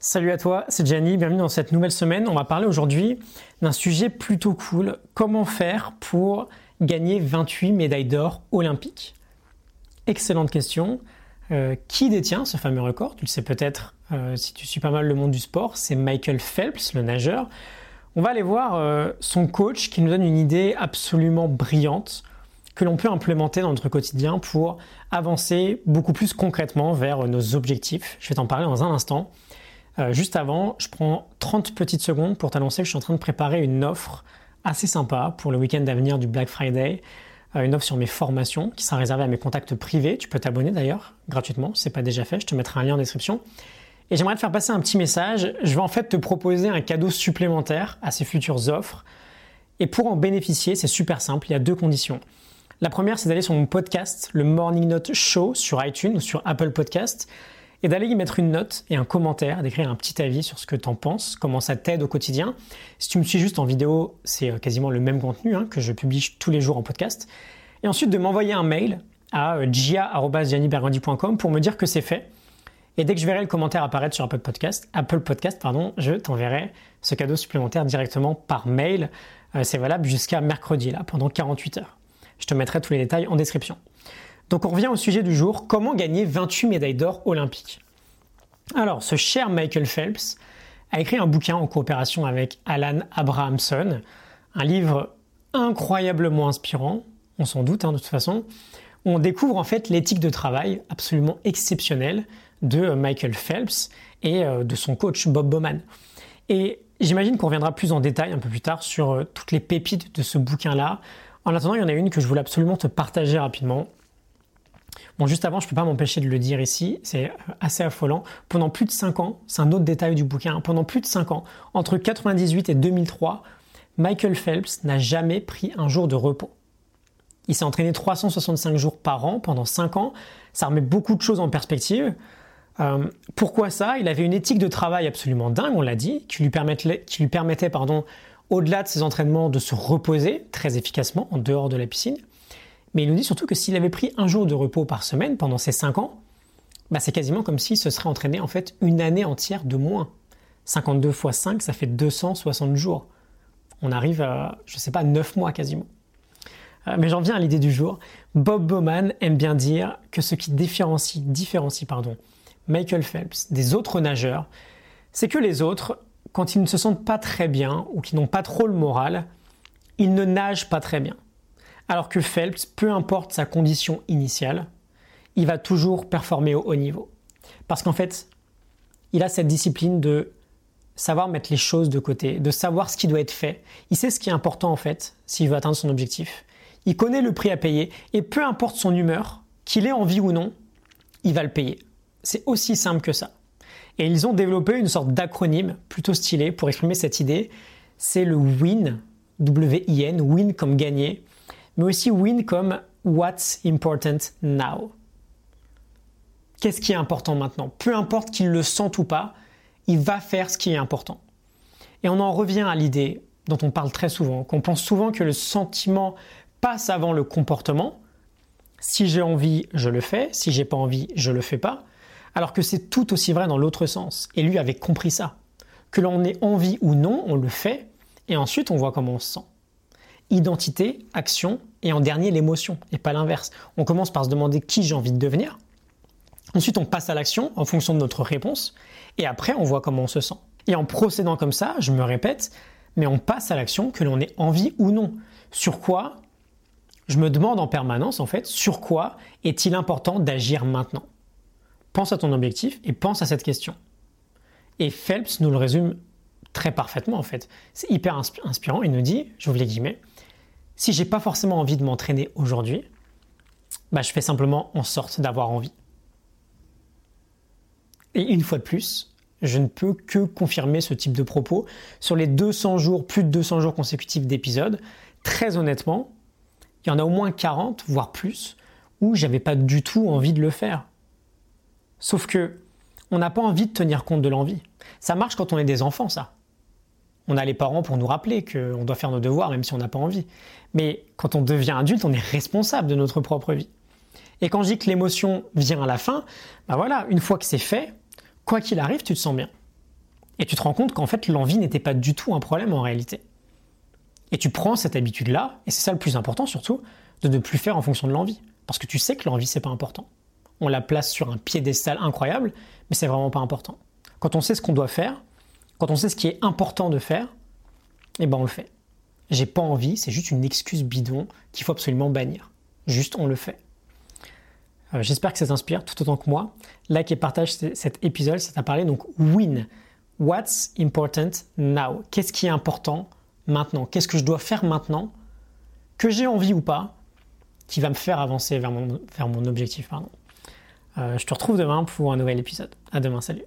Salut à toi, c'est Gianni, bienvenue dans cette nouvelle semaine. On va parler aujourd'hui d'un sujet plutôt cool, comment faire pour gagner 28 médailles d'or olympiques? Excellente question. Euh, qui détient ce fameux record? Tu le sais peut-être euh, si tu suis pas mal le monde du sport, c'est Michael Phelps, le nageur. On va aller voir euh, son coach qui nous donne une idée absolument brillante que l'on peut implémenter dans notre quotidien pour avancer beaucoup plus concrètement vers nos objectifs. Je vais t'en parler dans un instant. Euh, juste avant, je prends 30 petites secondes pour t'annoncer que je suis en train de préparer une offre assez sympa pour le week-end à venir du Black Friday. Euh, une offre sur mes formations qui sera réservée à mes contacts privés. Tu peux t'abonner d'ailleurs gratuitement si ce n'est pas déjà fait. Je te mettrai un lien en description. Et j'aimerais te faire passer un petit message. Je vais en fait te proposer un cadeau supplémentaire à ces futures offres. Et pour en bénéficier, c'est super simple. Il y a deux conditions. La première, c'est d'aller sur mon podcast, le Morning Note Show sur iTunes ou sur Apple Podcast et d'aller y mettre une note et un commentaire, d'écrire un petit avis sur ce que tu en penses, comment ça t'aide au quotidien. Si tu me suis juste en vidéo, c'est euh, quasiment le même contenu hein, que je publie tous les jours en podcast. Et ensuite de m'envoyer un mail à euh, gia.giannibergandi.com pour me dire que c'est fait. Et dès que je verrai le commentaire apparaître sur Apple Podcast, Apple Podcast pardon, je t'enverrai ce cadeau supplémentaire directement par mail. Euh, c'est valable jusqu'à mercredi, là, pendant 48 heures. Je te mettrai tous les détails en description. Donc on revient au sujet du jour, comment gagner 28 médailles d'or olympiques? Alors, ce cher Michael Phelps a écrit un bouquin en coopération avec Alan Abrahamson, un livre incroyablement inspirant, on s'en doute hein, de toute façon, où on découvre en fait l'éthique de travail absolument exceptionnelle de Michael Phelps et euh, de son coach Bob Bowman. Et j'imagine qu'on reviendra plus en détail un peu plus tard sur euh, toutes les pépites de ce bouquin-là. En attendant, il y en a une que je voulais absolument te partager rapidement. Bon, juste avant, je ne peux pas m'empêcher de le dire ici, c'est assez affolant. Pendant plus de 5 ans, c'est un autre détail du bouquin, hein, pendant plus de 5 ans, entre 1998 et 2003, Michael Phelps n'a jamais pris un jour de repos. Il s'est entraîné 365 jours par an pendant 5 ans. Ça remet beaucoup de choses en perspective. Euh, pourquoi ça? Il avait une éthique de travail absolument dingue, on l'a dit, qui lui permettait, qui lui permettait pardon, au-delà de ses entraînements, de se reposer très efficacement en dehors de la piscine. Mais il nous dit surtout que s'il avait pris un jour de repos par semaine pendant ces 5 ans, bah c'est quasiment comme s'il se serait entraîné en fait une année entière de moins. 52 fois 5, ça fait 260 jours. On arrive à, je sais pas, 9 mois quasiment. Euh, mais j'en viens à l'idée du jour. Bob Bowman aime bien dire que ce qui différencie, différencie pardon, Michael Phelps des autres nageurs, c'est que les autres, quand ils ne se sentent pas très bien ou qu'ils n'ont pas trop le moral, ils ne nagent pas très bien. Alors que Phelps, peu importe sa condition initiale, il va toujours performer au haut niveau. Parce qu'en fait, il a cette discipline de savoir mettre les choses de côté, de savoir ce qui doit être fait. Il sait ce qui est important en fait, s'il veut atteindre son objectif. Il connaît le prix à payer et peu importe son humeur, qu'il ait envie ou non, il va le payer. C'est aussi simple que ça. Et ils ont développé une sorte d'acronyme plutôt stylé pour exprimer cette idée. C'est le WIN, W-I-N, WIN comme gagner mais aussi win comme what's important now. Qu'est-ce qui est important maintenant? Peu importe qu'il le sente ou pas, il va faire ce qui est important. Et on en revient à l'idée dont on parle très souvent, qu'on pense souvent que le sentiment passe avant le comportement. Si j'ai envie, je le fais. Si j'ai pas envie, je le fais pas. Alors que c'est tout aussi vrai dans l'autre sens. Et lui avait compris ça. Que l'on ait envie ou non, on le fait. Et ensuite, on voit comment on se sent identité, action et en dernier l'émotion et pas l'inverse. On commence par se demander qui j'ai envie de devenir. Ensuite, on passe à l'action en fonction de notre réponse et après, on voit comment on se sent. Et en procédant comme ça, je me répète, mais on passe à l'action que l'on ait envie ou non. Sur quoi? Je me demande en permanence en fait, sur quoi est-il important d'agir maintenant? Pense à ton objectif et pense à cette question. Et Phelps nous le résume très parfaitement en fait. C'est hyper inspirant. Il nous dit, j'ouvre les guillemets, si j'ai pas forcément envie de m'entraîner aujourd'hui, bah, je fais simplement en sorte d'avoir envie. Et une fois de plus, je ne peux que confirmer ce type de propos sur les 200 jours, plus de 200 jours consécutifs d'épisodes. Très honnêtement, il y en a au moins 40, voire plus, où j'avais pas du tout envie de le faire. Sauf que on n'a pas envie de tenir compte de l'envie. Ça marche quand on est des enfants, ça on a les parents pour nous rappeler qu'on doit faire nos devoirs même si on n'a pas envie. Mais quand on devient adulte, on est responsable de notre propre vie. Et quand je dis que l'émotion vient à la fin, bah voilà, une fois que c'est fait, quoi qu'il arrive, tu te sens bien. Et tu te rends compte qu'en fait, l'envie n'était pas du tout un problème en réalité. Et tu prends cette habitude-là, et c'est ça le plus important surtout, de ne plus faire en fonction de l'envie. Parce que tu sais que l'envie, c'est pas important. On la place sur un piédestal incroyable, mais c'est vraiment pas important. Quand on sait ce qu'on doit faire, quand on sait ce qui est important de faire, eh ben on le fait. J'ai pas envie, c'est juste une excuse bidon qu'il faut absolument bannir. Juste on le fait. Euh, j'espère que ça t'inspire tout autant que moi. Like et partage cet épisode, ça t'a parlé donc win. What's important now? Qu'est-ce qui est important maintenant? Qu'est-ce que je dois faire maintenant? Que j'ai envie ou pas Qui va me faire avancer vers mon, objectif. Pardon. Euh, je te retrouve demain pour un nouvel épisode. À demain, salut